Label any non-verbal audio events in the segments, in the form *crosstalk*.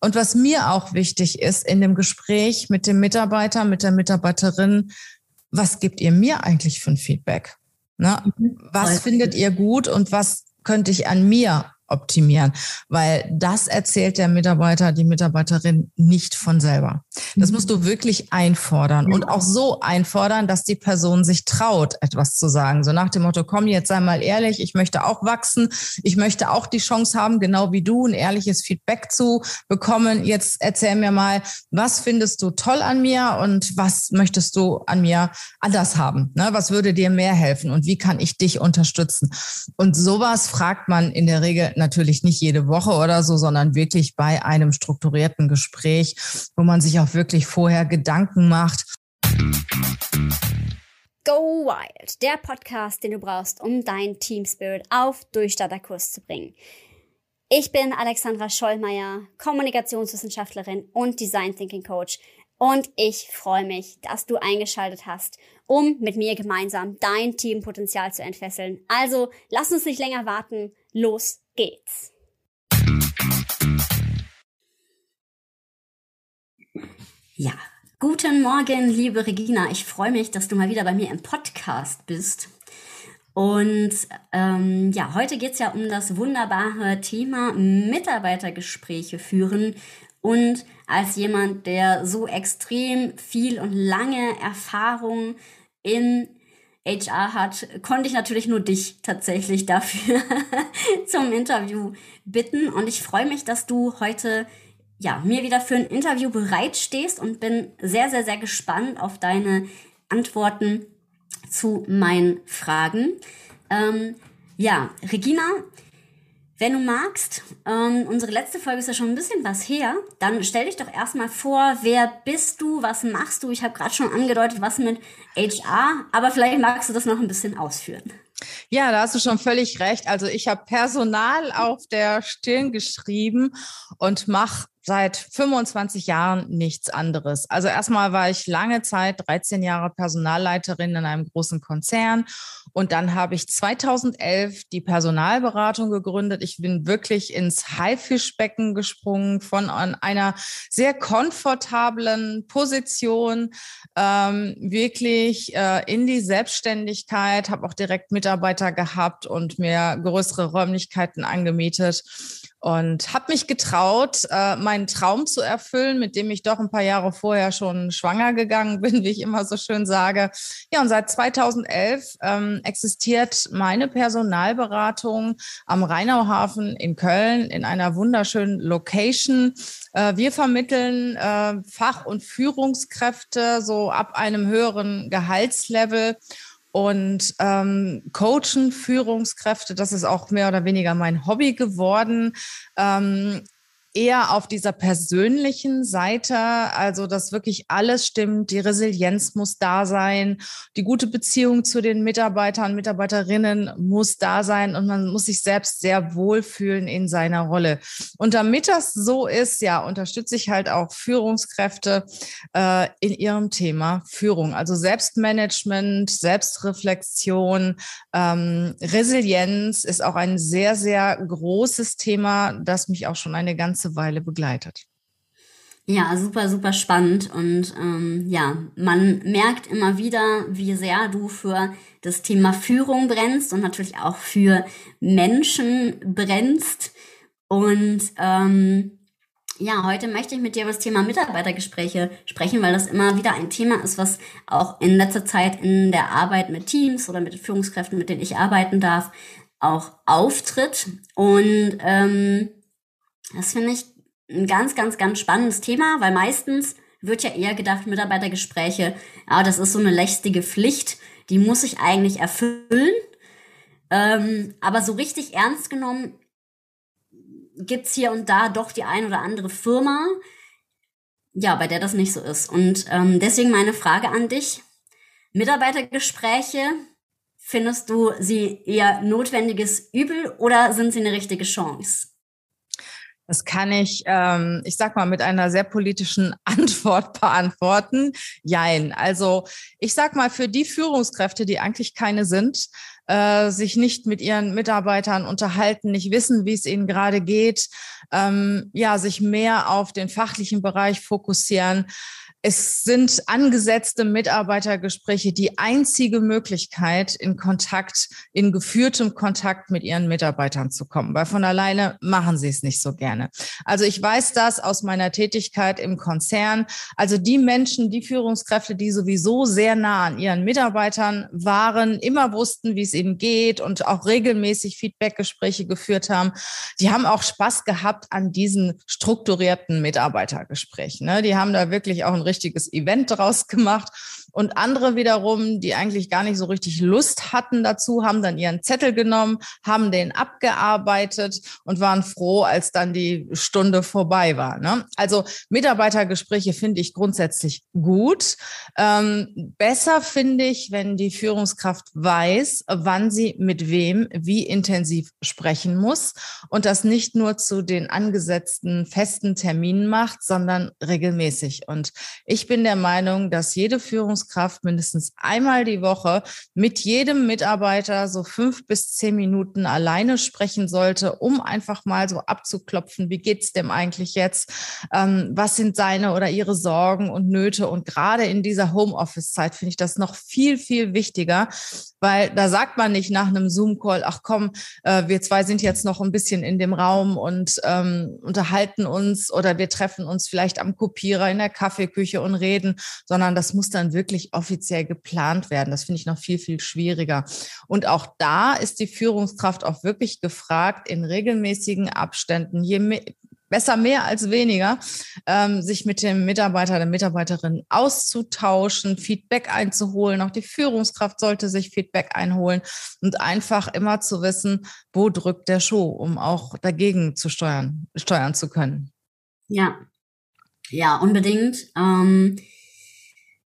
Und was mir auch wichtig ist in dem Gespräch mit dem Mitarbeiter, mit der Mitarbeiterin, was gebt ihr mir eigentlich für ein Feedback? Ne? Mhm. Was findet ihr gut und was könnte ich an mir optimieren, weil das erzählt der Mitarbeiter, die Mitarbeiterin nicht von selber. Das musst du mhm. wirklich einfordern und auch so einfordern, dass die Person sich traut, etwas zu sagen. So nach dem Motto, komm jetzt sei mal ehrlich, ich möchte auch wachsen, ich möchte auch die Chance haben, genau wie du, ein ehrliches Feedback zu bekommen. Jetzt erzähl mir mal, was findest du toll an mir und was möchtest du an mir anders haben? Ne? Was würde dir mehr helfen und wie kann ich dich unterstützen? Und sowas fragt man in der Regel natürlich nicht jede Woche oder so, sondern wirklich bei einem strukturierten Gespräch, wo man sich auch wirklich vorher Gedanken macht. Go Wild, der Podcast, den du brauchst, um dein Team Spirit auf Durchstarterkurs zu bringen. Ich bin Alexandra Schollmeier, Kommunikationswissenschaftlerin und Design Thinking Coach und ich freue mich, dass du eingeschaltet hast, um mit mir gemeinsam dein Teampotenzial zu entfesseln. Also lass uns nicht länger warten, los geht's. Ja, guten Morgen, liebe Regina. Ich freue mich, dass du mal wieder bei mir im Podcast bist. Und ähm, ja, heute geht es ja um das wunderbare Thema Mitarbeitergespräche führen und als jemand, der so extrem viel und lange Erfahrung in HR hat, konnte ich natürlich nur dich tatsächlich dafür *laughs* zum Interview bitten. Und ich freue mich, dass du heute ja, mir wieder für ein Interview bereitstehst und bin sehr, sehr, sehr gespannt auf deine Antworten zu meinen Fragen. Ähm, ja, Regina, wenn du magst, ähm, unsere letzte Folge ist ja schon ein bisschen was her, dann stell dich doch erstmal vor, wer bist du, was machst du? Ich habe gerade schon angedeutet, was mit HR, aber vielleicht magst du das noch ein bisschen ausführen. Ja, da hast du schon völlig recht. Also ich habe Personal auf der Stirn geschrieben und mache seit 25 Jahren nichts anderes. Also erstmal war ich lange Zeit 13 Jahre Personalleiterin in einem großen Konzern und dann habe ich 2011 die Personalberatung gegründet. Ich bin wirklich ins Haifischbecken gesprungen von einer sehr komfortablen Position ähm, wirklich äh, in die Selbstständigkeit, habe auch direkt Mitarbeiter gehabt und mir größere Räumlichkeiten angemietet und habe mich getraut, äh, meinen Traum zu erfüllen, mit dem ich doch ein paar Jahre vorher schon schwanger gegangen bin, wie ich immer so schön sage. Ja, und seit 2011 ähm, existiert meine Personalberatung am Rheinauhafen in Köln in einer wunderschönen Location. Äh, wir vermitteln äh, Fach- und Führungskräfte so ab einem höheren Gehaltslevel und ähm, coachen Führungskräfte. Das ist auch mehr oder weniger mein Hobby geworden. Ähm, eher auf dieser persönlichen Seite, also dass wirklich alles stimmt, die Resilienz muss da sein, die gute Beziehung zu den Mitarbeitern, Mitarbeiterinnen muss da sein und man muss sich selbst sehr wohlfühlen in seiner Rolle. Und damit das so ist, ja, unterstütze ich halt auch Führungskräfte äh, in ihrem Thema Führung, also Selbstmanagement, Selbstreflexion, ähm, Resilienz ist auch ein sehr, sehr großes Thema, das mich auch schon eine ganze ganze Weile begleitet. Ja, super, super spannend. Und ähm, ja, man merkt immer wieder, wie sehr du für das Thema Führung brennst und natürlich auch für Menschen brennst. Und ähm, ja, heute möchte ich mit dir über das Thema Mitarbeitergespräche sprechen, weil das immer wieder ein Thema ist, was auch in letzter Zeit in der Arbeit mit Teams oder mit Führungskräften, mit denen ich arbeiten darf, auch auftritt. Und ähm, das finde ich ein ganz, ganz, ganz spannendes Thema, weil meistens wird ja eher gedacht, Mitarbeitergespräche, ja, das ist so eine lästige Pflicht, die muss ich eigentlich erfüllen. Ähm, aber so richtig ernst genommen gibt's hier und da doch die ein oder andere Firma, ja, bei der das nicht so ist. Und ähm, deswegen meine Frage an dich. Mitarbeitergespräche, findest du sie eher notwendiges Übel oder sind sie eine richtige Chance? Das kann ich, ähm, ich sag mal, mit einer sehr politischen *laughs* Antwort beantworten. Jein. Also ich sag mal, für die Führungskräfte, die eigentlich keine sind, äh, sich nicht mit ihren Mitarbeitern unterhalten, nicht wissen, wie es ihnen gerade geht, ähm, ja, sich mehr auf den fachlichen Bereich fokussieren. Es sind angesetzte Mitarbeitergespräche die einzige Möglichkeit, in Kontakt, in geführtem Kontakt mit ihren Mitarbeitern zu kommen, weil von alleine machen sie es nicht so gerne. Also ich weiß das aus meiner Tätigkeit im Konzern. Also die Menschen, die Führungskräfte, die sowieso sehr nah an ihren Mitarbeitern waren, immer wussten, wie es ihnen geht und auch regelmäßig Feedbackgespräche geführt haben, die haben auch Spaß gehabt an diesen strukturierten Mitarbeitergesprächen. Ne? Die haben da wirklich auch ein richtiges Event draus gemacht. Und andere wiederum, die eigentlich gar nicht so richtig Lust hatten dazu, haben dann ihren Zettel genommen, haben den abgearbeitet und waren froh, als dann die Stunde vorbei war. Ne? Also Mitarbeitergespräche finde ich grundsätzlich gut. Ähm, besser finde ich, wenn die Führungskraft weiß, wann sie mit wem wie intensiv sprechen muss und das nicht nur zu den angesetzten festen Terminen macht, sondern regelmäßig. Und ich bin der Meinung, dass jede Führungskraft mindestens einmal die Woche mit jedem Mitarbeiter so fünf bis zehn Minuten alleine sprechen sollte, um einfach mal so abzuklopfen, wie geht's dem eigentlich jetzt? Ähm, was sind seine oder ihre Sorgen und Nöte? Und gerade in dieser Homeoffice-Zeit finde ich das noch viel, viel wichtiger, weil da sagt man nicht nach einem Zoom-Call, ach komm, äh, wir zwei sind jetzt noch ein bisschen in dem Raum und ähm, unterhalten uns oder wir treffen uns vielleicht am Kopierer in der Kaffeeküche und reden, sondern das muss dann wirklich offiziell geplant werden. Das finde ich noch viel, viel schwieriger. Und auch da ist die Führungskraft auch wirklich gefragt, in regelmäßigen Abständen, je mehr, besser mehr als weniger, ähm, sich mit dem Mitarbeiter, der Mitarbeiterin auszutauschen, Feedback einzuholen. Auch die Führungskraft sollte sich Feedback einholen und einfach immer zu wissen, wo drückt der Schuh, um auch dagegen zu steuern, steuern zu können. Ja, ja, unbedingt. Ähm,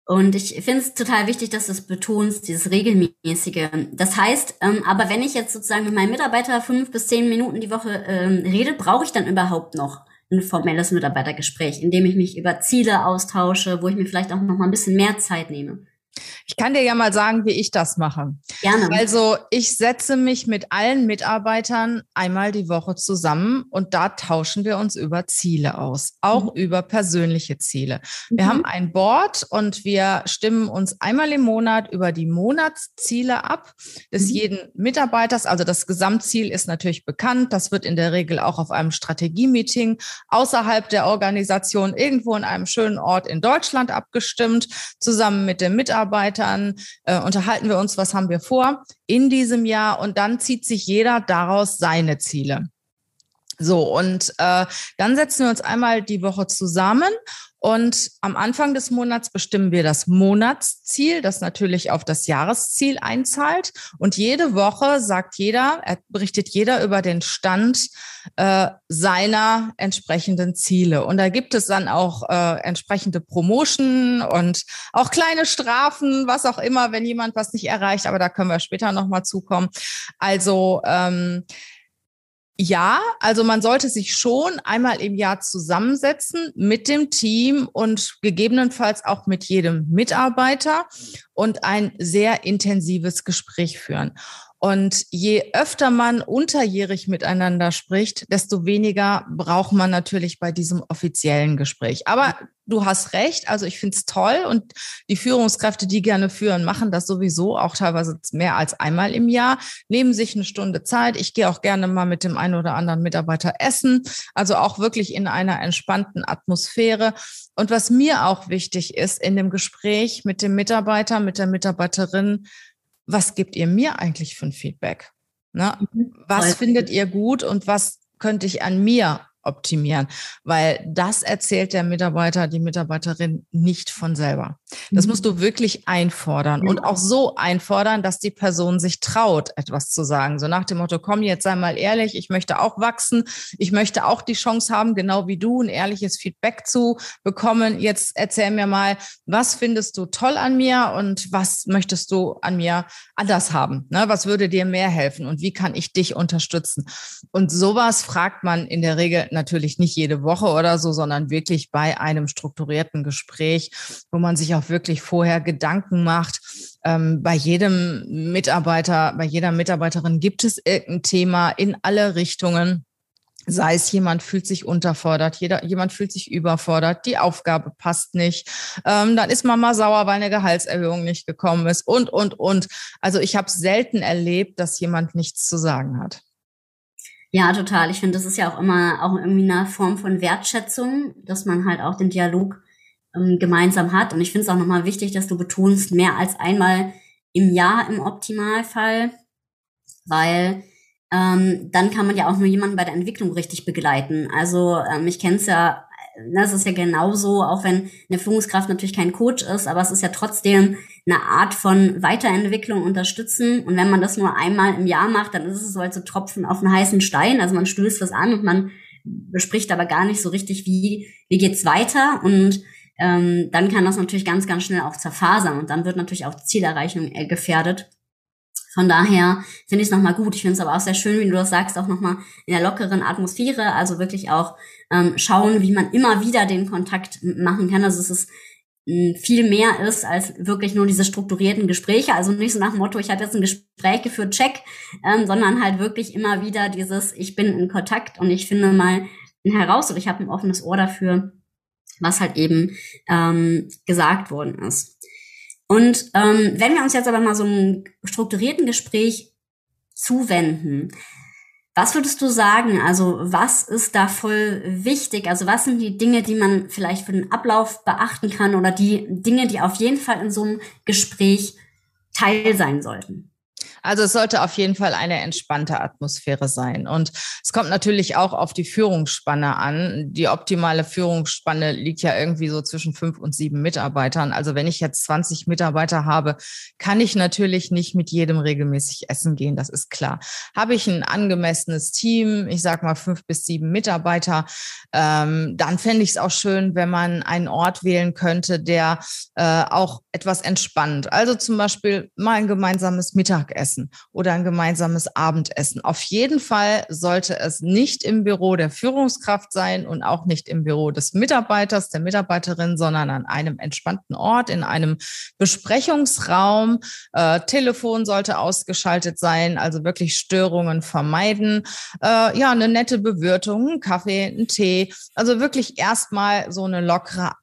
und ich finde es total wichtig, dass du es betonst, dieses regelmäßige. Das heißt, ähm, aber wenn ich jetzt sozusagen mit meinem Mitarbeiter fünf bis zehn Minuten die Woche ähm, rede, brauche ich dann überhaupt noch ein formelles Mitarbeitergespräch, in dem ich mich über Ziele austausche, wo ich mir vielleicht auch noch mal ein bisschen mehr Zeit nehme. Ich kann dir ja mal sagen, wie ich das mache. Gerne. Also ich setze mich mit allen Mitarbeitern einmal die Woche zusammen und da tauschen wir uns über Ziele aus, auch mhm. über persönliche Ziele. Wir mhm. haben ein Board und wir stimmen uns einmal im Monat über die Monatsziele ab des mhm. jeden Mitarbeiters. Also das Gesamtziel ist natürlich bekannt. Das wird in der Regel auch auf einem Strategie-Meeting außerhalb der Organisation irgendwo in einem schönen Ort in Deutschland abgestimmt, zusammen mit dem Mitarbeiter Mitarbeitern, äh, unterhalten wir uns, was haben wir vor in diesem Jahr und dann zieht sich jeder daraus seine Ziele. So, und äh, dann setzen wir uns einmal die Woche zusammen und am Anfang des Monats bestimmen wir das Monatsziel, das natürlich auf das Jahresziel einzahlt. Und jede Woche sagt jeder, er berichtet jeder über den Stand äh, seiner entsprechenden Ziele. Und da gibt es dann auch äh, entsprechende Promotion und auch kleine Strafen, was auch immer, wenn jemand was nicht erreicht. Aber da können wir später nochmal zukommen. Also ähm, ja, also man sollte sich schon einmal im Jahr zusammensetzen mit dem Team und gegebenenfalls auch mit jedem Mitarbeiter und ein sehr intensives Gespräch führen. Und je öfter man unterjährig miteinander spricht, desto weniger braucht man natürlich bei diesem offiziellen Gespräch. Aber du hast recht, also ich finde es toll und die Führungskräfte, die gerne führen, machen das sowieso auch teilweise mehr als einmal im Jahr, nehmen sich eine Stunde Zeit. Ich gehe auch gerne mal mit dem einen oder anderen Mitarbeiter essen, also auch wirklich in einer entspannten Atmosphäre. Und was mir auch wichtig ist in dem Gespräch mit dem Mitarbeiter, mit der Mitarbeiterin, was gebt ihr mir eigentlich für ein Feedback? Ne? Mhm. Was findet ihr gut und was könnte ich an mir optimieren, weil das erzählt der Mitarbeiter, die Mitarbeiterin nicht von selber. Das musst du wirklich einfordern und auch so einfordern, dass die Person sich traut, etwas zu sagen. So nach dem Motto, komm jetzt sei mal ehrlich, ich möchte auch wachsen, ich möchte auch die Chance haben, genau wie du, ein ehrliches Feedback zu bekommen. Jetzt erzähl mir mal, was findest du toll an mir und was möchtest du an mir anders haben? Ne? Was würde dir mehr helfen und wie kann ich dich unterstützen? Und sowas fragt man in der Regel natürlich nicht jede Woche oder so, sondern wirklich bei einem strukturierten Gespräch, wo man sich auch wirklich vorher Gedanken macht. Ähm, bei jedem Mitarbeiter, bei jeder Mitarbeiterin gibt es irgendein Thema in alle Richtungen Sei es jemand fühlt sich unterfordert, jeder, jemand fühlt sich überfordert, die Aufgabe passt nicht, ähm, dann ist Mama sauer, weil eine Gehaltserhöhung nicht gekommen ist und, und, und. Also ich habe selten erlebt, dass jemand nichts zu sagen hat. Ja, total. Ich finde, das ist ja auch immer auch irgendwie eine Form von Wertschätzung, dass man halt auch den Dialog ähm, gemeinsam hat. Und ich finde es auch nochmal wichtig, dass du betonst, mehr als einmal im Jahr im Optimalfall, weil ähm, dann kann man ja auch nur jemanden bei der Entwicklung richtig begleiten. Also ähm, ich kenne es ja, das ist ja genauso, auch wenn eine Führungskraft natürlich kein Coach ist, aber es ist ja trotzdem eine Art von Weiterentwicklung unterstützen. Und wenn man das nur einmal im Jahr macht, dann ist es so als so Tropfen auf einen heißen Stein. Also man stößt was an und man bespricht aber gar nicht so richtig, wie, wie geht's weiter. Und ähm, dann kann das natürlich ganz, ganz schnell auch zerfasern. Und dann wird natürlich auch Zielerreichung äh, gefährdet. Von daher finde ich es nochmal gut. Ich finde es aber auch sehr schön, wie du das sagst, auch nochmal in der lockeren Atmosphäre. Also wirklich auch ähm, schauen, wie man immer wieder den Kontakt machen kann. Also es ist hm, viel mehr ist als wirklich nur diese strukturierten Gespräche. Also nicht so nach dem Motto, ich habe jetzt ein Gespräch geführt, check, ähm, sondern halt wirklich immer wieder dieses, ich bin in Kontakt und ich finde mal heraus oder ich habe ein offenes Ohr dafür, was halt eben ähm, gesagt worden ist. Und ähm, wenn wir uns jetzt aber mal so einem strukturierten Gespräch zuwenden, was würdest du sagen? Also was ist da voll wichtig? Also was sind die Dinge, die man vielleicht für den Ablauf beachten kann oder die Dinge, die auf jeden Fall in so einem Gespräch Teil sein sollten? Also es sollte auf jeden Fall eine entspannte Atmosphäre sein. Und es kommt natürlich auch auf die Führungsspanne an. Die optimale Führungsspanne liegt ja irgendwie so zwischen fünf und sieben Mitarbeitern. Also wenn ich jetzt 20 Mitarbeiter habe, kann ich natürlich nicht mit jedem regelmäßig essen gehen. Das ist klar. Habe ich ein angemessenes Team, ich sage mal fünf bis sieben Mitarbeiter, ähm, dann fände ich es auch schön, wenn man einen Ort wählen könnte, der äh, auch etwas entspannt. Also zum Beispiel mal ein gemeinsames Mittagessen Mittagessen oder ein gemeinsames Abendessen. Auf jeden Fall sollte es nicht im Büro der Führungskraft sein und auch nicht im Büro des Mitarbeiters, der Mitarbeiterin, sondern an einem entspannten Ort, in einem Besprechungsraum. Äh, Telefon sollte ausgeschaltet sein, also wirklich Störungen vermeiden. Äh, ja, eine nette Bewirtung, einen Kaffee, einen Tee. Also wirklich erstmal so eine lockere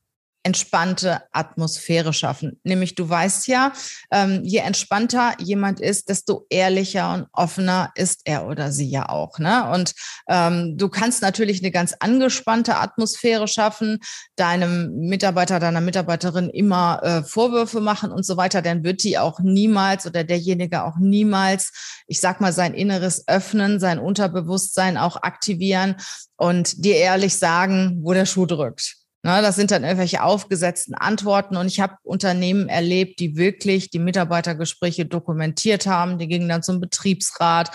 entspannte Atmosphäre schaffen. Nämlich du weißt ja, ähm, je entspannter jemand ist, desto ehrlicher und offener ist er oder sie ja auch. Ne? Und ähm, du kannst natürlich eine ganz angespannte Atmosphäre schaffen, deinem Mitarbeiter, deiner Mitarbeiterin immer äh, Vorwürfe machen und so weiter, dann wird die auch niemals oder derjenige auch niemals, ich sag mal, sein Inneres öffnen, sein Unterbewusstsein auch aktivieren und dir ehrlich sagen, wo der Schuh drückt. Na, das sind dann irgendwelche aufgesetzten Antworten. Und ich habe Unternehmen erlebt, die wirklich die Mitarbeitergespräche dokumentiert haben. Die gingen dann zum Betriebsrat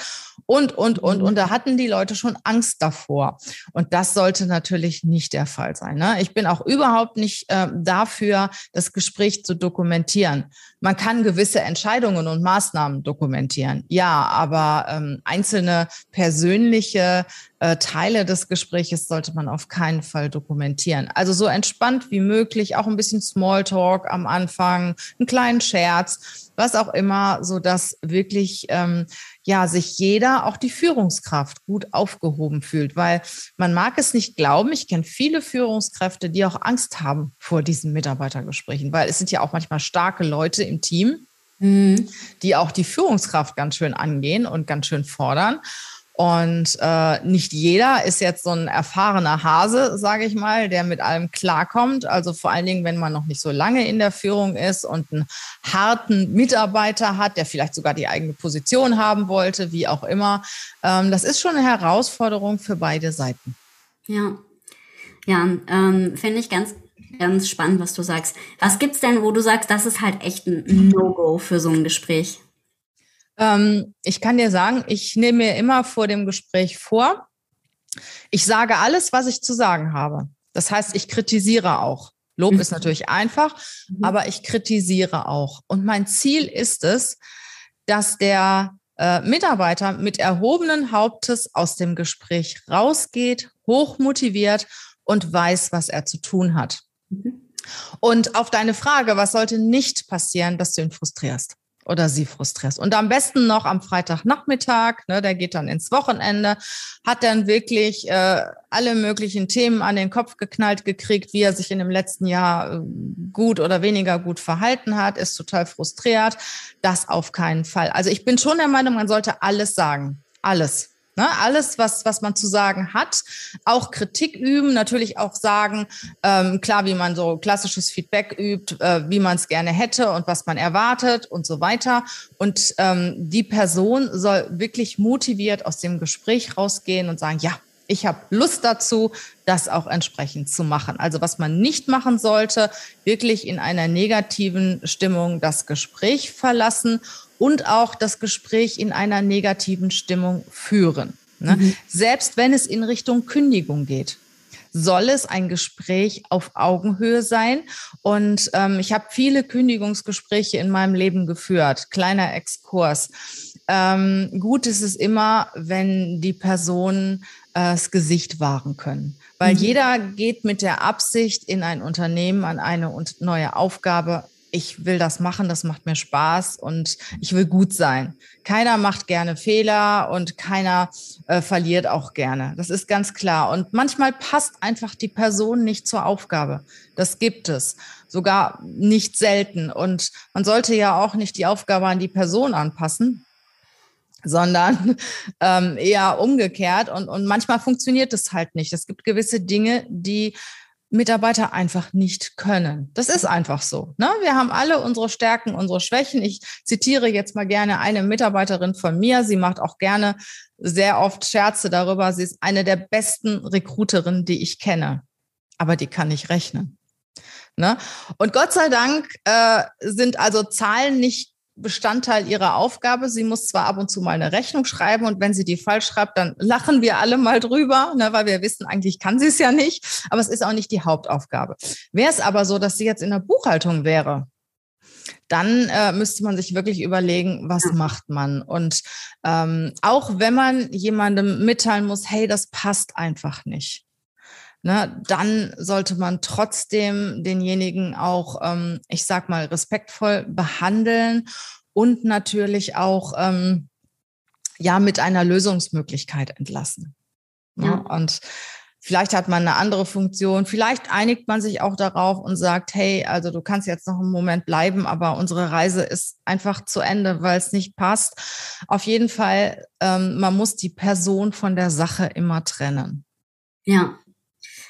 und, und, und. Und da hatten die Leute schon Angst davor. Und das sollte natürlich nicht der Fall sein. Ne? Ich bin auch überhaupt nicht äh, dafür, das Gespräch zu dokumentieren. Man kann gewisse Entscheidungen und Maßnahmen dokumentieren. Ja, aber ähm, einzelne persönliche äh, Teile des Gespräches sollte man auf keinen Fall dokumentieren. Also so entspannt wie möglich, auch ein bisschen Smalltalk am Anfang, einen kleinen Scherz, was auch immer, so dass wirklich ähm, ja sich jeder, auch die Führungskraft, gut aufgehoben fühlt, weil man mag es nicht glauben. Ich kenne viele Führungskräfte, die auch Angst haben vor diesen Mitarbeitergesprächen, weil es sind ja auch manchmal starke Leute im Team, mhm. die auch die Führungskraft ganz schön angehen und ganz schön fordern. Und äh, nicht jeder ist jetzt so ein erfahrener Hase, sage ich mal, der mit allem klarkommt. Also vor allen Dingen, wenn man noch nicht so lange in der Führung ist und einen harten Mitarbeiter hat, der vielleicht sogar die eigene Position haben wollte, wie auch immer. Ähm, das ist schon eine Herausforderung für beide Seiten. Ja, ja, ähm, finde ich ganz ganz spannend, was du sagst. Was gibt's denn, wo du sagst, das ist halt echt ein No-Go für so ein Gespräch? Ähm, ich kann dir sagen, ich nehme mir immer vor dem Gespräch vor, ich sage alles, was ich zu sagen habe. Das heißt, ich kritisiere auch. Lob mhm. ist natürlich einfach, mhm. aber ich kritisiere auch. Und mein Ziel ist es, dass der äh, Mitarbeiter mit erhobenen Hauptes aus dem Gespräch rausgeht, hochmotiviert und weiß, was er zu tun hat. Mhm. Und auf deine Frage, was sollte nicht passieren, dass du ihn frustrierst? Oder sie frustrierst. Und am besten noch am Freitagnachmittag, ne, der geht dann ins Wochenende, hat dann wirklich äh, alle möglichen Themen an den Kopf geknallt gekriegt, wie er sich in dem letzten Jahr äh, gut oder weniger gut verhalten hat, ist total frustriert. Das auf keinen Fall. Also ich bin schon der Meinung, man sollte alles sagen. Alles. Ne, alles, was, was man zu sagen hat, auch Kritik üben, natürlich auch sagen, ähm, klar, wie man so klassisches Feedback übt, äh, wie man es gerne hätte und was man erwartet und so weiter. Und ähm, die Person soll wirklich motiviert aus dem Gespräch rausgehen und sagen, ja, ich habe Lust dazu, das auch entsprechend zu machen. Also was man nicht machen sollte, wirklich in einer negativen Stimmung das Gespräch verlassen und auch das Gespräch in einer negativen Stimmung führen. Ne? Mhm. Selbst wenn es in Richtung Kündigung geht soll es ein Gespräch auf Augenhöhe sein. Und ähm, ich habe viele Kündigungsgespräche in meinem Leben geführt. Kleiner Exkurs. Ähm, gut ist es immer, wenn die Personen äh, das Gesicht wahren können. Weil mhm. jeder geht mit der Absicht in ein Unternehmen an eine neue Aufgabe ich will das machen, das macht mir Spaß und ich will gut sein. Keiner macht gerne Fehler und keiner äh, verliert auch gerne. Das ist ganz klar. Und manchmal passt einfach die Person nicht zur Aufgabe. Das gibt es. Sogar nicht selten. Und man sollte ja auch nicht die Aufgabe an die Person anpassen, sondern *laughs* ähm, eher umgekehrt. Und, und manchmal funktioniert es halt nicht. Es gibt gewisse Dinge, die Mitarbeiter einfach nicht können. Das ist einfach so. Ne? Wir haben alle unsere Stärken, unsere Schwächen. Ich zitiere jetzt mal gerne eine Mitarbeiterin von mir. Sie macht auch gerne sehr oft Scherze darüber. Sie ist eine der besten Recruiterinnen, die ich kenne. Aber die kann nicht rechnen. Ne? Und Gott sei Dank äh, sind also Zahlen nicht Bestandteil ihrer Aufgabe. Sie muss zwar ab und zu mal eine Rechnung schreiben und wenn sie die falsch schreibt, dann lachen wir alle mal drüber, ne, weil wir wissen, eigentlich kann sie es ja nicht, aber es ist auch nicht die Hauptaufgabe. Wäre es aber so, dass sie jetzt in der Buchhaltung wäre, dann äh, müsste man sich wirklich überlegen, was macht man. Und ähm, auch wenn man jemandem mitteilen muss, hey, das passt einfach nicht. Ne, dann sollte man trotzdem denjenigen auch, ähm, ich sag mal, respektvoll behandeln und natürlich auch ähm, ja mit einer Lösungsmöglichkeit entlassen. Ne? Ja. Und vielleicht hat man eine andere Funktion, vielleicht einigt man sich auch darauf und sagt, hey, also du kannst jetzt noch einen Moment bleiben, aber unsere Reise ist einfach zu Ende, weil es nicht passt. Auf jeden Fall, ähm, man muss die Person von der Sache immer trennen. Ja,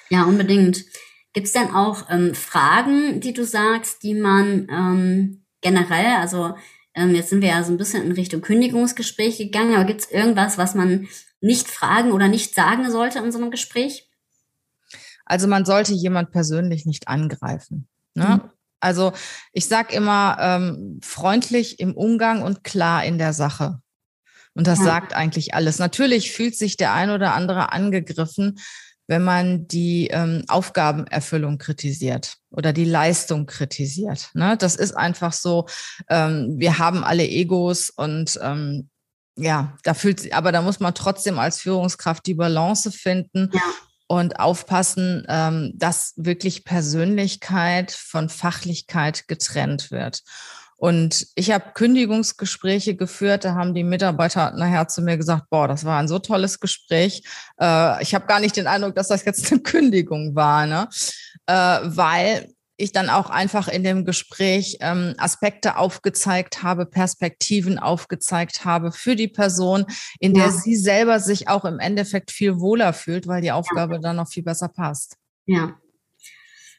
ja, unbedingt. Gibt es denn auch ähm, Fragen, die du sagst, die man ähm, generell, also ähm, jetzt sind wir ja so ein bisschen in Richtung Kündigungsgespräch gegangen, aber gibt es irgendwas, was man nicht fragen oder nicht sagen sollte in so einem Gespräch? Also man sollte jemand persönlich nicht angreifen. Ne? Mhm. Also ich sage immer ähm, freundlich im Umgang und klar in der Sache. Und das ja. sagt eigentlich alles. Natürlich fühlt sich der ein oder andere angegriffen, wenn man die ähm, Aufgabenerfüllung kritisiert oder die Leistung kritisiert. Ne? Das ist einfach so, ähm, wir haben alle Egos und ähm, ja, da fühlt sich, aber da muss man trotzdem als Führungskraft die Balance finden ja. und aufpassen, ähm, dass wirklich Persönlichkeit von Fachlichkeit getrennt wird. Und ich habe Kündigungsgespräche geführt, da haben die Mitarbeiter nachher zu mir gesagt, boah, das war ein so tolles Gespräch. Äh, ich habe gar nicht den Eindruck, dass das jetzt eine *laughs* Kündigung war, ne? Äh, weil ich dann auch einfach in dem Gespräch ähm, Aspekte aufgezeigt habe, Perspektiven aufgezeigt habe für die Person, in ja. der sie selber sich auch im Endeffekt viel wohler fühlt, weil die Aufgabe ja. dann noch viel besser passt. Ja,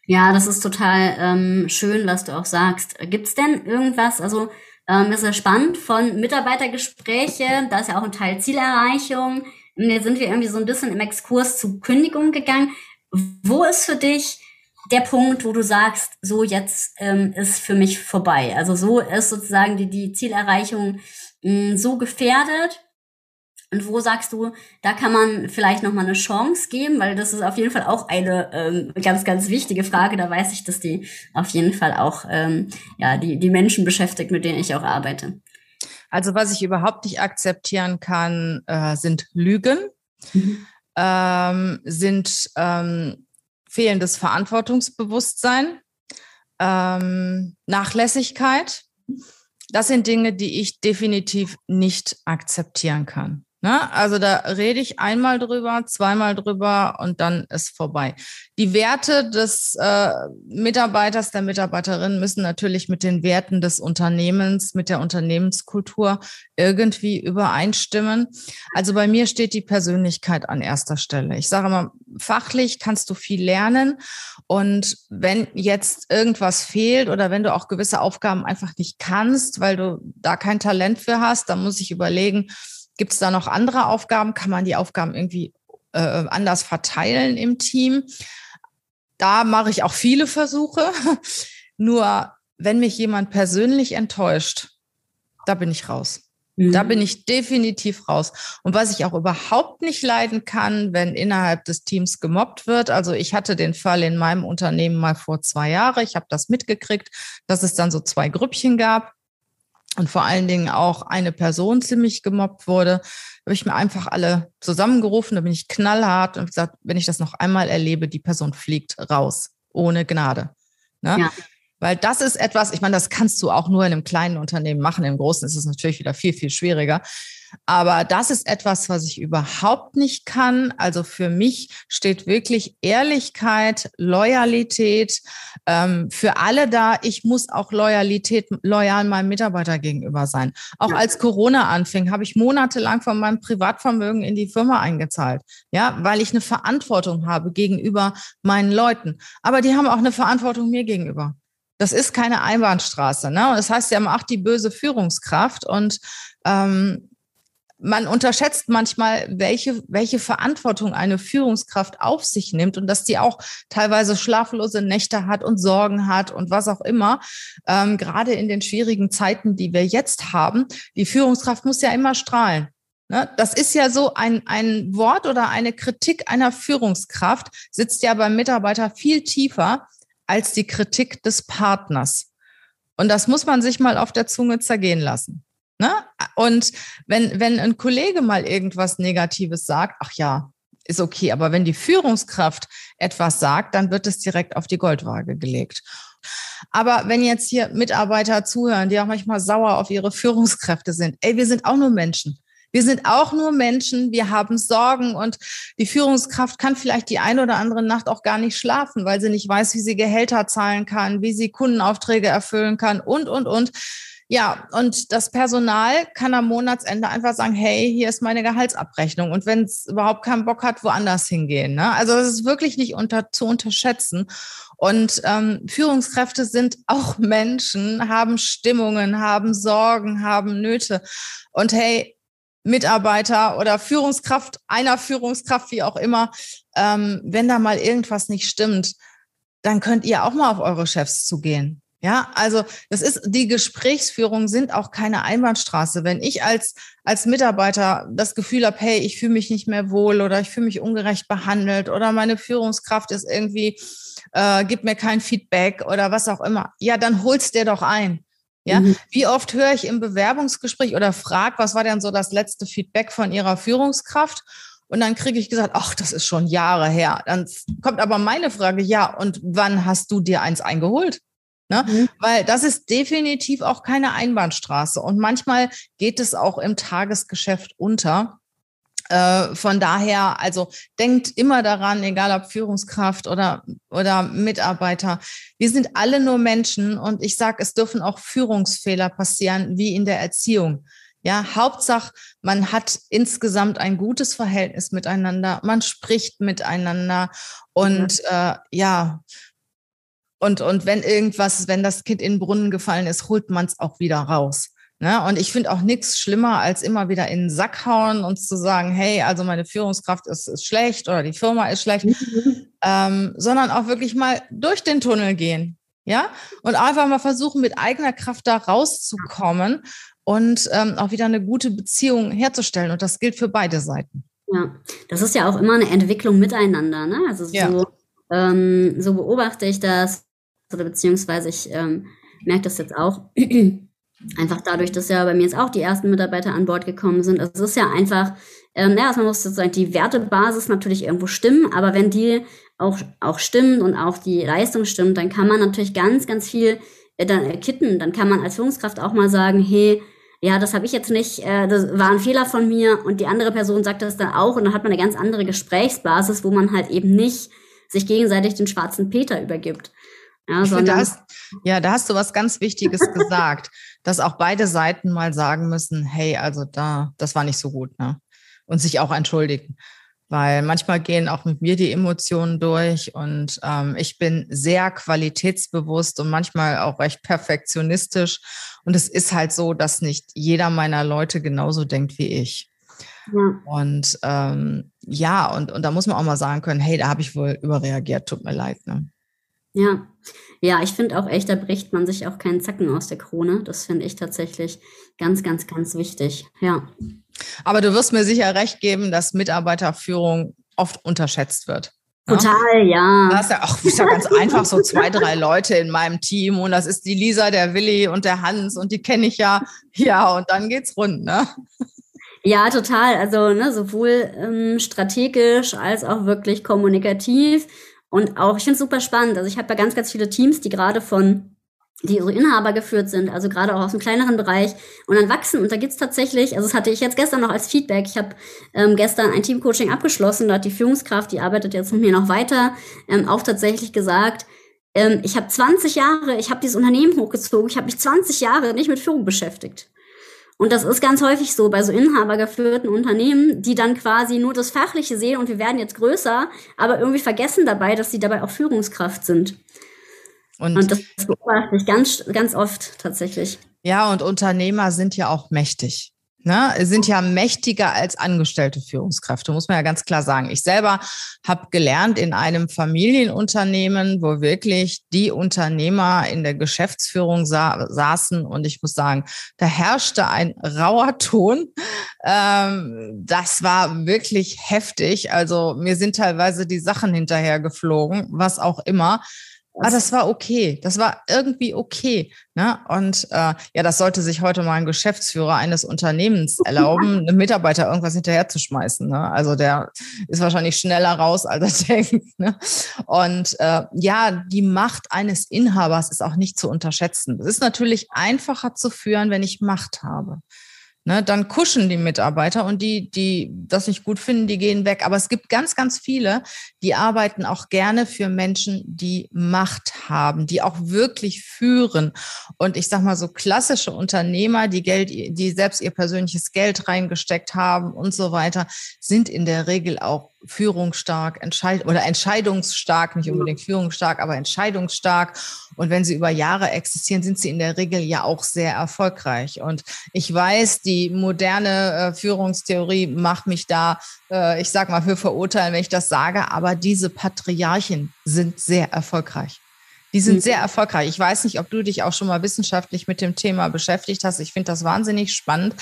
ja, das ist total ähm, schön, was du auch sagst. Gibt's denn irgendwas, also ähm, ist ja spannend von Mitarbeitergespräche, da ist ja auch ein Teil Zielerreichung. Jetzt sind wir irgendwie so ein bisschen im Exkurs zu Kündigung gegangen. Wo ist für dich der Punkt, wo du sagst, so jetzt ähm, ist für mich vorbei? Also so ist sozusagen die, die Zielerreichung mh, mm, so gefährdet, und wo sagst du, da kann man vielleicht noch mal eine Chance geben, weil das ist auf jeden Fall auch eine ähm, ganz, ganz wichtige Frage. Da weiß ich, dass die auf jeden Fall auch ähm, ja die die Menschen beschäftigt, mit denen ich auch arbeite. Also was ich überhaupt nicht akzeptieren kann, äh, sind Lügen, mhm. ähm, sind ähm, fehlendes Verantwortungsbewusstsein, ähm, Nachlässigkeit. Das sind Dinge, die ich definitiv nicht akzeptieren kann. Ne? Also da rede ich einmal drüber, zweimal drüber und dann ist vorbei. Die Werte des äh, Mitarbeiters, der Mitarbeiterin müssen natürlich mit den Werten des Unternehmens, mit der Unternehmenskultur irgendwie übereinstimmen. Also bei mir steht die Persönlichkeit an erster Stelle. Ich sage mal, fachlich kannst du viel lernen und wenn jetzt irgendwas fehlt oder wenn du auch gewisse Aufgaben einfach nicht kannst, weil du da kein Talent für hast, dann muss ich überlegen, Gibt es da noch andere Aufgaben? Kann man die Aufgaben irgendwie äh, anders verteilen im Team? Da mache ich auch viele Versuche. *laughs* Nur wenn mich jemand persönlich enttäuscht, da bin ich raus. Mhm. Da bin ich definitiv raus. Und was ich auch überhaupt nicht leiden kann, wenn innerhalb des Teams gemobbt wird. Also ich hatte den Fall in meinem Unternehmen mal vor zwei Jahren. Ich habe das mitgekriegt, dass es dann so zwei Grüppchen gab und vor allen Dingen auch eine Person ziemlich gemobbt wurde, habe ich mir einfach alle zusammengerufen, da bin ich knallhart und gesagt, wenn ich das noch einmal erlebe, die Person fliegt raus, ohne Gnade. Ne? Ja. Weil das ist etwas, ich meine, das kannst du auch nur in einem kleinen Unternehmen machen, im Großen ist es natürlich wieder viel, viel schwieriger. Aber das ist etwas, was ich überhaupt nicht kann. Also für mich steht wirklich Ehrlichkeit, Loyalität ähm, für alle da. Ich muss auch Loyalität, loyal meinem Mitarbeiter gegenüber sein. Auch ja. als Corona anfing, habe ich monatelang von meinem Privatvermögen in die Firma eingezahlt. Ja, weil ich eine Verantwortung habe gegenüber meinen Leuten. Aber die haben auch eine Verantwortung mir gegenüber. Das ist keine Einbahnstraße. Ne? Und das heißt ja immer, ach, die böse Führungskraft. Und ähm, man unterschätzt manchmal, welche, welche Verantwortung eine Führungskraft auf sich nimmt und dass die auch teilweise schlaflose Nächte hat und Sorgen hat und was auch immer. Ähm, gerade in den schwierigen Zeiten, die wir jetzt haben, die Führungskraft muss ja immer strahlen. Ne? Das ist ja so ein, ein Wort oder eine Kritik einer Führungskraft sitzt ja beim Mitarbeiter viel tiefer als die Kritik des Partners. Und das muss man sich mal auf der Zunge zergehen lassen. Ne? Und wenn, wenn ein Kollege mal irgendwas Negatives sagt, ach ja, ist okay, aber wenn die Führungskraft etwas sagt, dann wird es direkt auf die Goldwaage gelegt. Aber wenn jetzt hier Mitarbeiter zuhören, die auch manchmal sauer auf ihre Führungskräfte sind, ey, wir sind auch nur Menschen. Wir sind auch nur Menschen, wir haben Sorgen und die Führungskraft kann vielleicht die eine oder andere Nacht auch gar nicht schlafen, weil sie nicht weiß, wie sie Gehälter zahlen kann, wie sie Kundenaufträge erfüllen kann und, und, und. Ja, und das Personal kann am Monatsende einfach sagen, hey, hier ist meine Gehaltsabrechnung. Und wenn es überhaupt keinen Bock hat, woanders hingehen. Ne? Also es ist wirklich nicht unter, zu unterschätzen. Und ähm, Führungskräfte sind auch *laughs* Menschen, haben Stimmungen, haben Sorgen, haben Nöte. Und hey, Mitarbeiter oder Führungskraft, einer Führungskraft, wie auch immer, ähm, wenn da mal irgendwas nicht stimmt, dann könnt ihr auch mal auf eure Chefs zugehen. Ja, also das ist die Gesprächsführung sind auch keine Einbahnstraße. Wenn ich als als Mitarbeiter das Gefühl habe, hey, ich fühle mich nicht mehr wohl oder ich fühle mich ungerecht behandelt oder meine Führungskraft ist irgendwie äh, gibt mir kein Feedback oder was auch immer, ja, dann holst dir doch ein. Ja, mhm. wie oft höre ich im Bewerbungsgespräch oder frag, was war denn so das letzte Feedback von Ihrer Führungskraft? Und dann kriege ich gesagt, ach, das ist schon Jahre her. Dann kommt aber meine Frage, ja, und wann hast du dir eins eingeholt? Ne? Mhm. Weil das ist definitiv auch keine Einbahnstraße. Und manchmal geht es auch im Tagesgeschäft unter. Äh, von daher, also denkt immer daran, egal ob Führungskraft oder, oder Mitarbeiter, wir sind alle nur Menschen und ich sage, es dürfen auch Führungsfehler passieren, wie in der Erziehung. Ja, Hauptsache, man hat insgesamt ein gutes Verhältnis miteinander, man spricht miteinander und ja, äh, ja und, und wenn irgendwas, wenn das Kind in den Brunnen gefallen ist, holt man es auch wieder raus. Ne? Und ich finde auch nichts schlimmer, als immer wieder in den Sack hauen und zu sagen, hey, also meine Führungskraft ist, ist schlecht oder die Firma ist schlecht, mhm. ähm, sondern auch wirklich mal durch den Tunnel gehen. Ja, und einfach mal versuchen, mit eigener Kraft da rauszukommen und ähm, auch wieder eine gute Beziehung herzustellen. Und das gilt für beide Seiten. Ja, das ist ja auch immer eine Entwicklung miteinander. Ne? Also so, ja. ähm, so beobachte ich das oder beziehungsweise ich ähm, merke das jetzt auch. *clears throat* Einfach dadurch, dass ja bei mir jetzt auch die ersten Mitarbeiter an Bord gekommen sind. Also es ist ja einfach, ähm, ja, man muss sozusagen die Wertebasis natürlich irgendwo stimmen, aber wenn die auch, auch stimmt und auch die Leistung stimmt, dann kann man natürlich ganz, ganz viel äh, dann äh, kitten. Dann kann man als Führungskraft auch mal sagen, hey, ja, das habe ich jetzt nicht, äh, das war ein Fehler von mir und die andere Person sagt das dann auch und dann hat man eine ganz andere Gesprächsbasis, wo man halt eben nicht sich gegenseitig den schwarzen Peter übergibt. Ja, finde, da hast, ja, da hast du was ganz Wichtiges gesagt, *laughs* dass auch beide Seiten mal sagen müssen, hey, also da, das war nicht so gut, ne? Und sich auch entschuldigen. Weil manchmal gehen auch mit mir die Emotionen durch und ähm, ich bin sehr qualitätsbewusst und manchmal auch recht perfektionistisch. Und es ist halt so, dass nicht jeder meiner Leute genauso denkt wie ich. Ja. Und ähm, ja, und, und da muss man auch mal sagen können, hey, da habe ich wohl überreagiert, tut mir leid. Ne? Ja, ja, ich finde auch echt, da bricht man sich auch keinen Zacken aus der Krone. Das finde ich tatsächlich ganz, ganz, ganz wichtig. Ja. Aber du wirst mir sicher recht geben, dass Mitarbeiterführung oft unterschätzt wird. Ne? Total, ja. Das ist ja, auch ist ja ganz einfach, so zwei, drei Leute in meinem Team und das ist die Lisa, der Willi und der Hans und die kenne ich ja. Ja, und dann geht's rund, ne? Ja, total. Also ne, sowohl ähm, strategisch als auch wirklich kommunikativ. Und auch, ich finde es super spannend. Also ich habe ja ganz, ganz viele Teams, die gerade von die so Inhaber geführt sind, also gerade auch aus einem kleineren Bereich und dann wachsen. Und da gibt's tatsächlich, also das hatte ich jetzt gestern noch als Feedback, ich habe ähm, gestern ein Teamcoaching abgeschlossen, da hat die Führungskraft, die arbeitet jetzt mit mir noch weiter, ähm, auch tatsächlich gesagt, ähm, ich habe 20 Jahre, ich habe dieses Unternehmen hochgezogen, ich habe mich 20 Jahre nicht mit Führung beschäftigt. Und das ist ganz häufig so bei so inhabergeführten Unternehmen, die dann quasi nur das Fachliche sehen und wir werden jetzt größer, aber irgendwie vergessen dabei, dass sie dabei auch Führungskraft sind. Und, und das beobachte ich ganz, ganz oft tatsächlich. Ja, und Unternehmer sind ja auch mächtig ne, sind ja mächtiger als angestellte Führungskräfte, muss man ja ganz klar sagen. Ich selber habe gelernt in einem Familienunternehmen, wo wirklich die Unternehmer in der Geschäftsführung sa saßen und ich muss sagen, da herrschte ein rauer Ton. Ähm, das war wirklich heftig. Also mir sind teilweise die Sachen hinterher geflogen, was auch immer. Ah, das war okay. Das war irgendwie okay. Ne? Und äh, ja, das sollte sich heute mal ein Geschäftsführer eines Unternehmens *laughs* erlauben, einem Mitarbeiter irgendwas hinterherzuschmeißen. Ne? Also der ist wahrscheinlich schneller raus, als er *laughs* denkt. Ne? Und äh, ja, die Macht eines Inhabers ist auch nicht zu unterschätzen. Es ist natürlich einfacher zu führen, wenn ich Macht habe. Ne, dann kuschen die Mitarbeiter und die, die das nicht gut finden, die gehen weg. Aber es gibt ganz, ganz viele, die arbeiten auch gerne für Menschen, die Macht haben, die auch wirklich führen. Und ich sag mal so klassische Unternehmer, die Geld, die selbst ihr persönliches Geld reingesteckt haben und so weiter, sind in der Regel auch führungsstark, entscheid oder entscheidungsstark, nicht unbedingt führungsstark, aber entscheidungsstark. Und wenn sie über Jahre existieren, sind sie in der Regel ja auch sehr erfolgreich. Und ich weiß, die moderne äh, Führungstheorie macht mich da, äh, ich sag mal, für verurteilen, wenn ich das sage, aber diese Patriarchen sind sehr erfolgreich. Die sind mhm. sehr erfolgreich. Ich weiß nicht, ob du dich auch schon mal wissenschaftlich mit dem Thema beschäftigt hast. Ich finde das wahnsinnig spannend.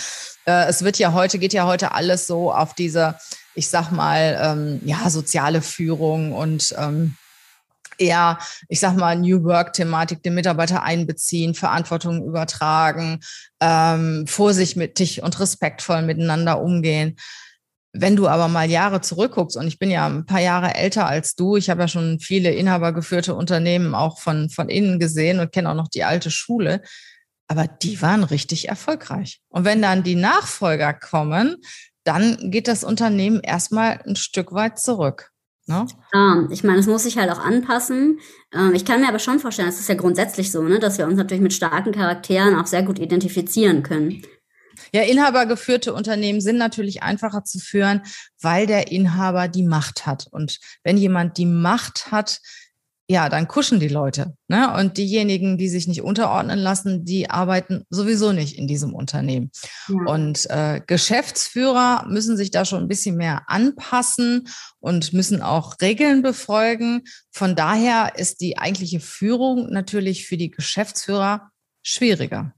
Äh, es wird ja heute, geht ja heute alles so auf diese ich sag mal, ähm, ja, soziale Führung und ähm, eher, ich sag mal, New Work-Thematik, den Mitarbeiter einbeziehen, Verantwortung übertragen, ähm, vorsichtig und respektvoll miteinander umgehen. Wenn du aber mal Jahre zurückguckst, und ich bin ja ein paar Jahre älter als du, ich habe ja schon viele inhabergeführte Unternehmen auch von, von innen gesehen und kenne auch noch die alte Schule, aber die waren richtig erfolgreich. Und wenn dann die Nachfolger kommen, dann geht das Unternehmen erstmal ein Stück weit zurück. Ne? Ja, ich meine, es muss sich halt auch anpassen. Ähm, ich kann mir aber schon vorstellen, es ist ja grundsätzlich so, ne, dass wir uns natürlich mit starken Charakteren auch sehr gut identifizieren können. Ja, inhabergeführte Unternehmen sind natürlich einfacher zu führen, weil der Inhaber die Macht hat. Und wenn jemand die Macht hat, ja, dann kuschen die Leute. Ne? Und diejenigen, die sich nicht unterordnen lassen, die arbeiten sowieso nicht in diesem Unternehmen. Ja. Und äh, Geschäftsführer müssen sich da schon ein bisschen mehr anpassen und müssen auch Regeln befolgen. Von daher ist die eigentliche Führung natürlich für die Geschäftsführer schwieriger.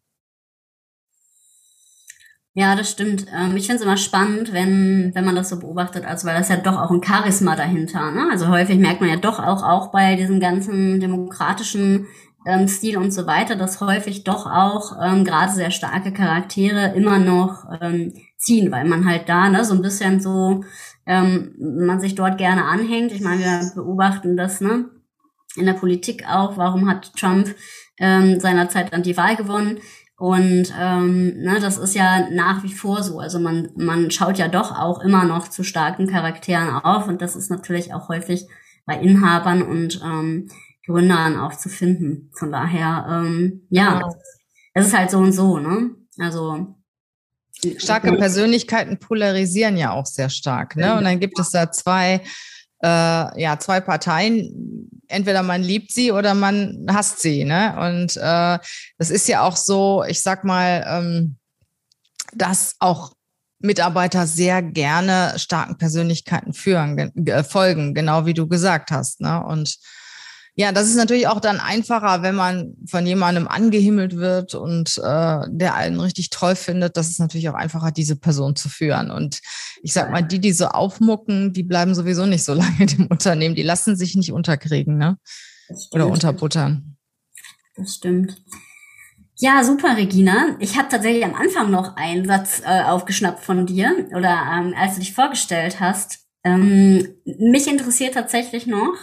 Ja, das stimmt. Ähm, ich finde es immer spannend, wenn, wenn man das so beobachtet, also weil das ja doch auch ein Charisma dahinter. Ne? Also häufig merkt man ja doch auch, auch bei diesem ganzen demokratischen ähm, Stil und so weiter, dass häufig doch auch ähm, gerade sehr starke Charaktere immer noch ähm, ziehen, weil man halt da ne, so ein bisschen so ähm, man sich dort gerne anhängt. Ich meine, wir beobachten das ne in der Politik auch. Warum hat Trump ähm, seinerzeit dann die Wahl gewonnen? Und ähm, ne, das ist ja nach wie vor so. Also man, man schaut ja doch auch immer noch zu starken Charakteren auf und das ist natürlich auch häufig bei Inhabern und ähm, Gründern auch zu finden. Von daher, ähm, ja, wow. es ist halt so und so, ne? Also starke Persönlichkeiten polarisieren ja auch sehr stark, ne? Und dann gibt es da zwei äh, ja, zwei Parteien. Entweder man liebt sie oder man hasst sie. Ne? Und äh, das ist ja auch so, ich sag mal, ähm, dass auch Mitarbeiter sehr gerne starken Persönlichkeiten führen, äh, folgen, genau wie du gesagt hast. Ne? Und ja, das ist natürlich auch dann einfacher, wenn man von jemandem angehimmelt wird und äh, der einen richtig toll findet. Das ist natürlich auch einfacher, diese Person zu führen. Und ich sag mal, die, die so aufmucken, die bleiben sowieso nicht so *laughs* lange im Unternehmen. Die lassen sich nicht unterkriegen, ne? Oder unterbuttern. Das stimmt. Ja, super, Regina. Ich habe tatsächlich am Anfang noch einen Satz äh, aufgeschnappt von dir oder ähm, als du dich vorgestellt hast. Ähm, mich interessiert tatsächlich noch,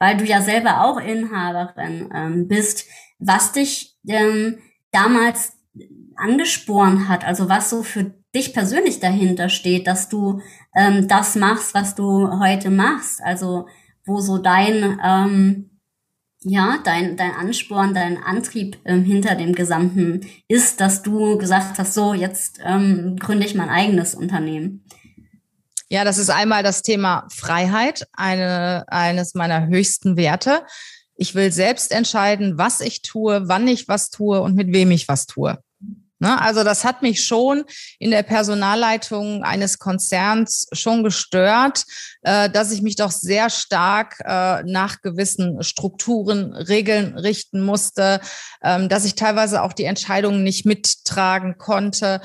weil du ja selber auch Inhaberin ähm, bist, was dich ähm, damals angesporen hat, also was so für dich persönlich dahinter steht, dass du ähm, das machst, was du heute machst, also wo so dein ähm, ja, dein, dein Ansporn, dein Antrieb ähm, hinter dem Gesamten ist, dass du gesagt hast, so, jetzt ähm, gründe ich mein eigenes Unternehmen. Ja, das ist einmal das Thema Freiheit, eine, eines meiner höchsten Werte. Ich will selbst entscheiden, was ich tue, wann ich was tue und mit wem ich was tue. Ne? Also das hat mich schon in der Personalleitung eines Konzerns schon gestört, äh, dass ich mich doch sehr stark äh, nach gewissen Strukturen, Regeln richten musste, ähm, dass ich teilweise auch die Entscheidungen nicht mittragen konnte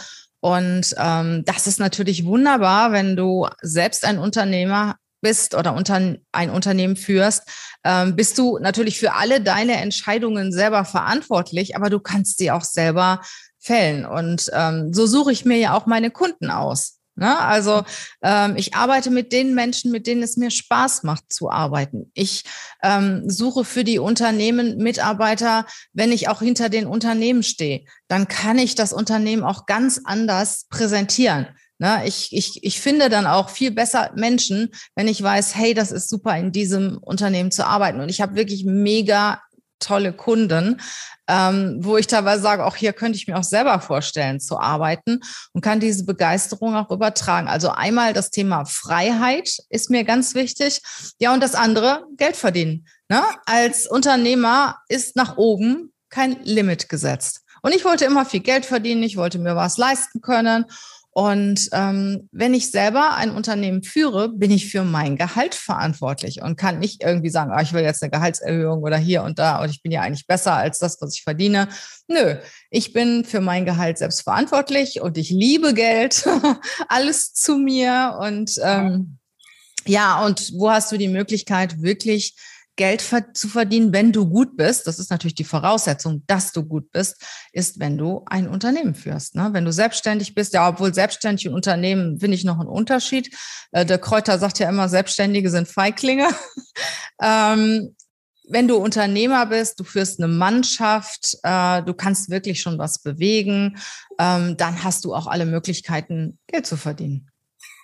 und ähm, das ist natürlich wunderbar, wenn du selbst ein Unternehmer bist oder unter, ein Unternehmen führst, ähm, bist du natürlich für alle deine Entscheidungen selber verantwortlich, aber du kannst sie auch selber fällen. Und ähm, so suche ich mir ja auch meine Kunden aus. Ne? Also ähm, ich arbeite mit den Menschen, mit denen es mir Spaß macht zu arbeiten. Ich ähm, suche für die Unternehmen Mitarbeiter, wenn ich auch hinter den Unternehmen stehe, dann kann ich das Unternehmen auch ganz anders präsentieren. Ne? Ich, ich, ich finde dann auch viel besser Menschen, wenn ich weiß, hey, das ist super, in diesem Unternehmen zu arbeiten. Und ich habe wirklich mega tolle Kunden, ähm, wo ich teilweise sage, auch hier könnte ich mir auch selber vorstellen zu arbeiten und kann diese Begeisterung auch übertragen. Also einmal das Thema Freiheit ist mir ganz wichtig. Ja, und das andere, Geld verdienen. Ne? Als Unternehmer ist nach oben kein Limit gesetzt. Und ich wollte immer viel Geld verdienen, ich wollte mir was leisten können. Und ähm, wenn ich selber ein Unternehmen führe, bin ich für mein Gehalt verantwortlich und kann nicht irgendwie sagen, ah, ich will jetzt eine Gehaltserhöhung oder hier und da und ich bin ja eigentlich besser als das, was ich verdiene. Nö, ich bin für mein Gehalt selbst verantwortlich und ich liebe Geld, *laughs* alles zu mir und ähm, ja, und wo hast du die Möglichkeit, wirklich Geld zu verdienen, wenn du gut bist, das ist natürlich die Voraussetzung, dass du gut bist, ist, wenn du ein Unternehmen führst. Ne? Wenn du selbstständig bist, ja, obwohl selbstständig und Unternehmen finde ich noch einen Unterschied. Äh, der Kräuter sagt ja immer, Selbstständige sind Feiglinge. *laughs* ähm, wenn du Unternehmer bist, du führst eine Mannschaft, äh, du kannst wirklich schon was bewegen, ähm, dann hast du auch alle Möglichkeiten, Geld zu verdienen.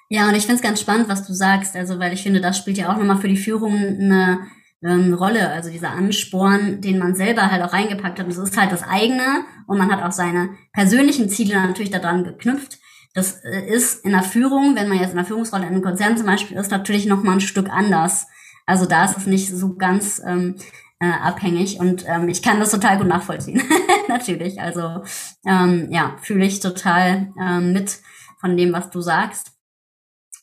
Ja, und ich finde es ganz spannend, was du sagst, also weil ich finde, das spielt ja auch nochmal für die Führung eine ähm, Rolle, also dieser Ansporn, den man selber halt auch reingepackt hat. Das ist halt das eigene und man hat auch seine persönlichen Ziele natürlich daran geknüpft. Das äh, ist in der Führung, wenn man jetzt in der Führungsrolle in einem Konzern zum Beispiel ist, natürlich noch mal ein Stück anders. Also da ist es nicht so ganz ähm, äh, abhängig und ähm, ich kann das total gut nachvollziehen. *laughs* natürlich, also ähm, ja, fühle ich total ähm, mit von dem, was du sagst.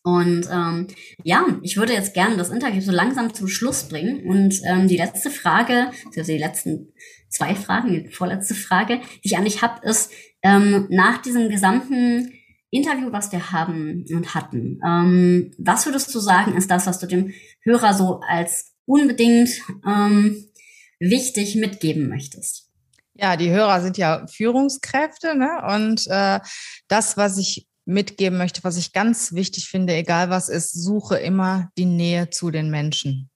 Und ähm, ja, ich würde jetzt gerne das Interview so langsam zum Schluss bringen. Und ähm, die letzte Frage, also die letzten zwei Fragen, die vorletzte Frage, die ich dich habe, ist, ähm, nach diesem gesamten Interview, was wir haben und hatten, ähm, was würdest du sagen, ist das, was du dem Hörer so als unbedingt ähm, wichtig mitgeben möchtest? Ja, die Hörer sind ja Führungskräfte, ne? Und äh, das, was ich mitgeben möchte, was ich ganz wichtig finde, egal was ist, suche immer die Nähe zu den Menschen.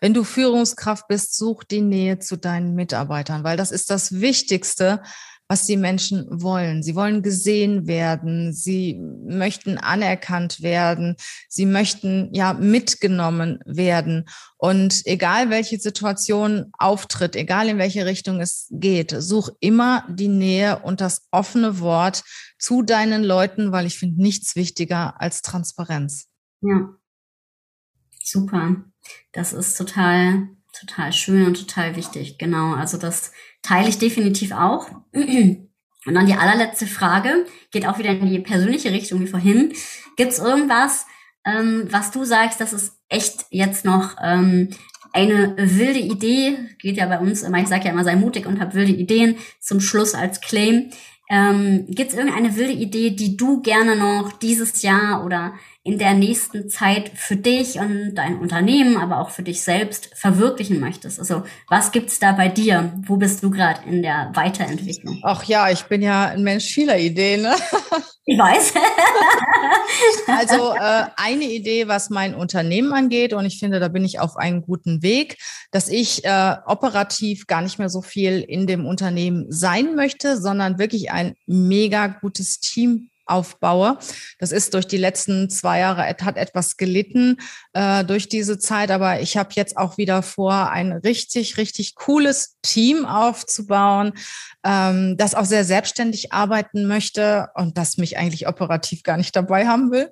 Wenn du Führungskraft bist, such die Nähe zu deinen Mitarbeitern, weil das ist das Wichtigste, was die Menschen wollen. Sie wollen gesehen werden, sie möchten anerkannt werden, sie möchten ja mitgenommen werden. Und egal welche Situation auftritt, egal in welche Richtung es geht, such immer die Nähe und das offene Wort zu deinen Leuten, weil ich finde nichts wichtiger als Transparenz. Ja. Super. Das ist total, total schön und total wichtig. Genau. Also das teile ich definitiv auch. *clears throat* Und dann die allerletzte Frage, geht auch wieder in die persönliche Richtung wie vorhin. Gibt es irgendwas, ähm, was du sagst, das ist echt jetzt noch ähm, eine wilde Idee, geht ja bei uns immer, ich sage ja immer, sei mutig und hab wilde Ideen zum Schluss als Claim. Ähm, Gibt es irgendeine wilde Idee, die du gerne noch dieses Jahr oder in der nächsten Zeit für dich und dein Unternehmen, aber auch für dich selbst verwirklichen möchtest? Also was gibt's da bei dir? Wo bist du gerade in der Weiterentwicklung? Ach ja, ich bin ja ein Mensch vieler Ideen. Ne? *laughs* Ich weiß. *laughs* also äh, eine Idee, was mein Unternehmen angeht, und ich finde, da bin ich auf einem guten Weg, dass ich äh, operativ gar nicht mehr so viel in dem Unternehmen sein möchte, sondern wirklich ein mega gutes Team aufbaue. Das ist durch die letzten zwei Jahre hat etwas gelitten äh, durch diese Zeit, aber ich habe jetzt auch wieder vor, ein richtig, richtig cooles Team aufzubauen, ähm, das auch sehr selbstständig arbeiten möchte und das mich eigentlich operativ gar nicht dabei haben will.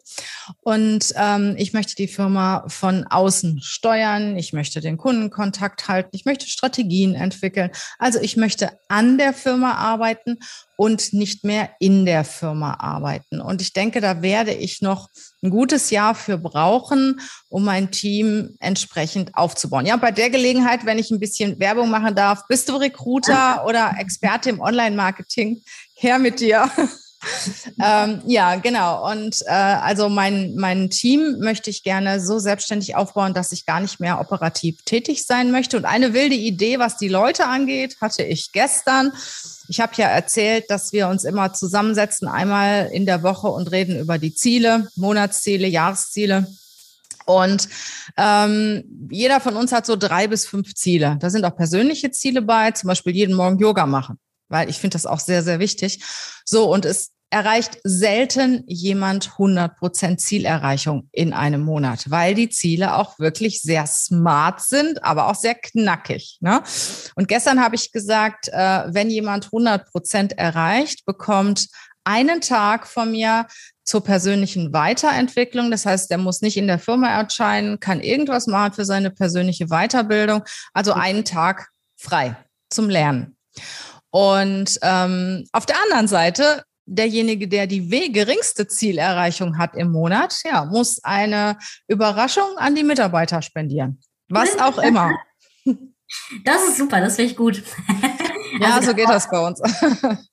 Und ähm, ich möchte die Firma von außen steuern. Ich möchte den Kundenkontakt halten. Ich möchte Strategien entwickeln. Also ich möchte an der Firma arbeiten und nicht mehr in der Firma arbeiten. Und ich denke, da werde ich noch ein gutes Jahr für brauchen, um mein Team entsprechend aufzubauen. Ja, bei der Gelegenheit, wenn ich ein bisschen Werbung machen darf, bist du Recruiter oder Experte im Online-Marketing? Her mit dir. *laughs* ähm, ja, genau. Und äh, also mein, mein Team möchte ich gerne so selbstständig aufbauen, dass ich gar nicht mehr operativ tätig sein möchte. Und eine wilde Idee, was die Leute angeht, hatte ich gestern. Ich habe ja erzählt, dass wir uns immer zusammensetzen, einmal in der Woche und reden über die Ziele, Monatsziele, Jahresziele. Und ähm, jeder von uns hat so drei bis fünf Ziele. Da sind auch persönliche Ziele bei, zum Beispiel jeden Morgen Yoga machen, weil ich finde das auch sehr, sehr wichtig. So, und es erreicht selten jemand 100 Prozent Zielerreichung in einem Monat, weil die Ziele auch wirklich sehr smart sind, aber auch sehr knackig. Ne? Und gestern habe ich gesagt, äh, wenn jemand 100 Prozent erreicht, bekommt einen Tag von mir zur persönlichen Weiterentwicklung. Das heißt, der muss nicht in der Firma erscheinen, kann irgendwas machen für seine persönliche Weiterbildung. Also einen Tag frei zum Lernen. Und ähm, auf der anderen Seite derjenige, der die geringste Zielerreichung hat im Monat, ja, muss eine Überraschung an die Mitarbeiter spendieren. Was *laughs* auch immer. Das ist super, das finde ich gut. Ja, also so geht das bei uns. *laughs*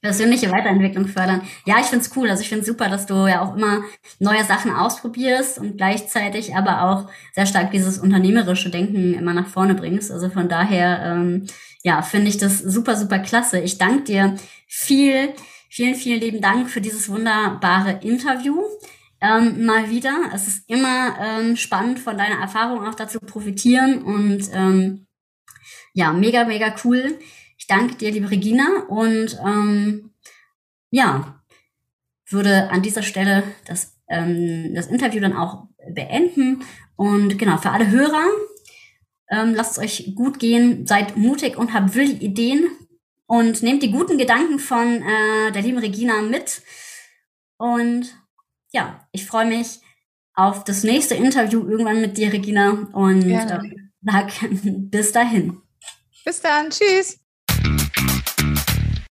Persönliche Weiterentwicklung fördern. Ja, ich finde es cool. Also ich finde es super, dass du ja auch immer neue Sachen ausprobierst und gleichzeitig aber auch sehr stark dieses unternehmerische Denken immer nach vorne bringst. Also von daher, ähm, ja, finde ich das super, super klasse. Ich danke dir viel Vielen, vielen lieben Dank für dieses wunderbare Interview. Ähm, mal wieder. Es ist immer ähm, spannend, von deiner Erfahrung auch dazu profitieren und ähm, ja, mega, mega cool. Danke dir, liebe Regina, und ähm, ja, würde an dieser Stelle das, ähm, das Interview dann auch beenden. Und genau, für alle Hörer, ähm, lasst es euch gut gehen, seid mutig und habt wilde Ideen und nehmt die guten Gedanken von äh, der lieben Regina mit. Und ja, ich freue mich auf das nächste Interview irgendwann mit dir, Regina. Und äh, sag *laughs* bis dahin. Bis dann. Tschüss.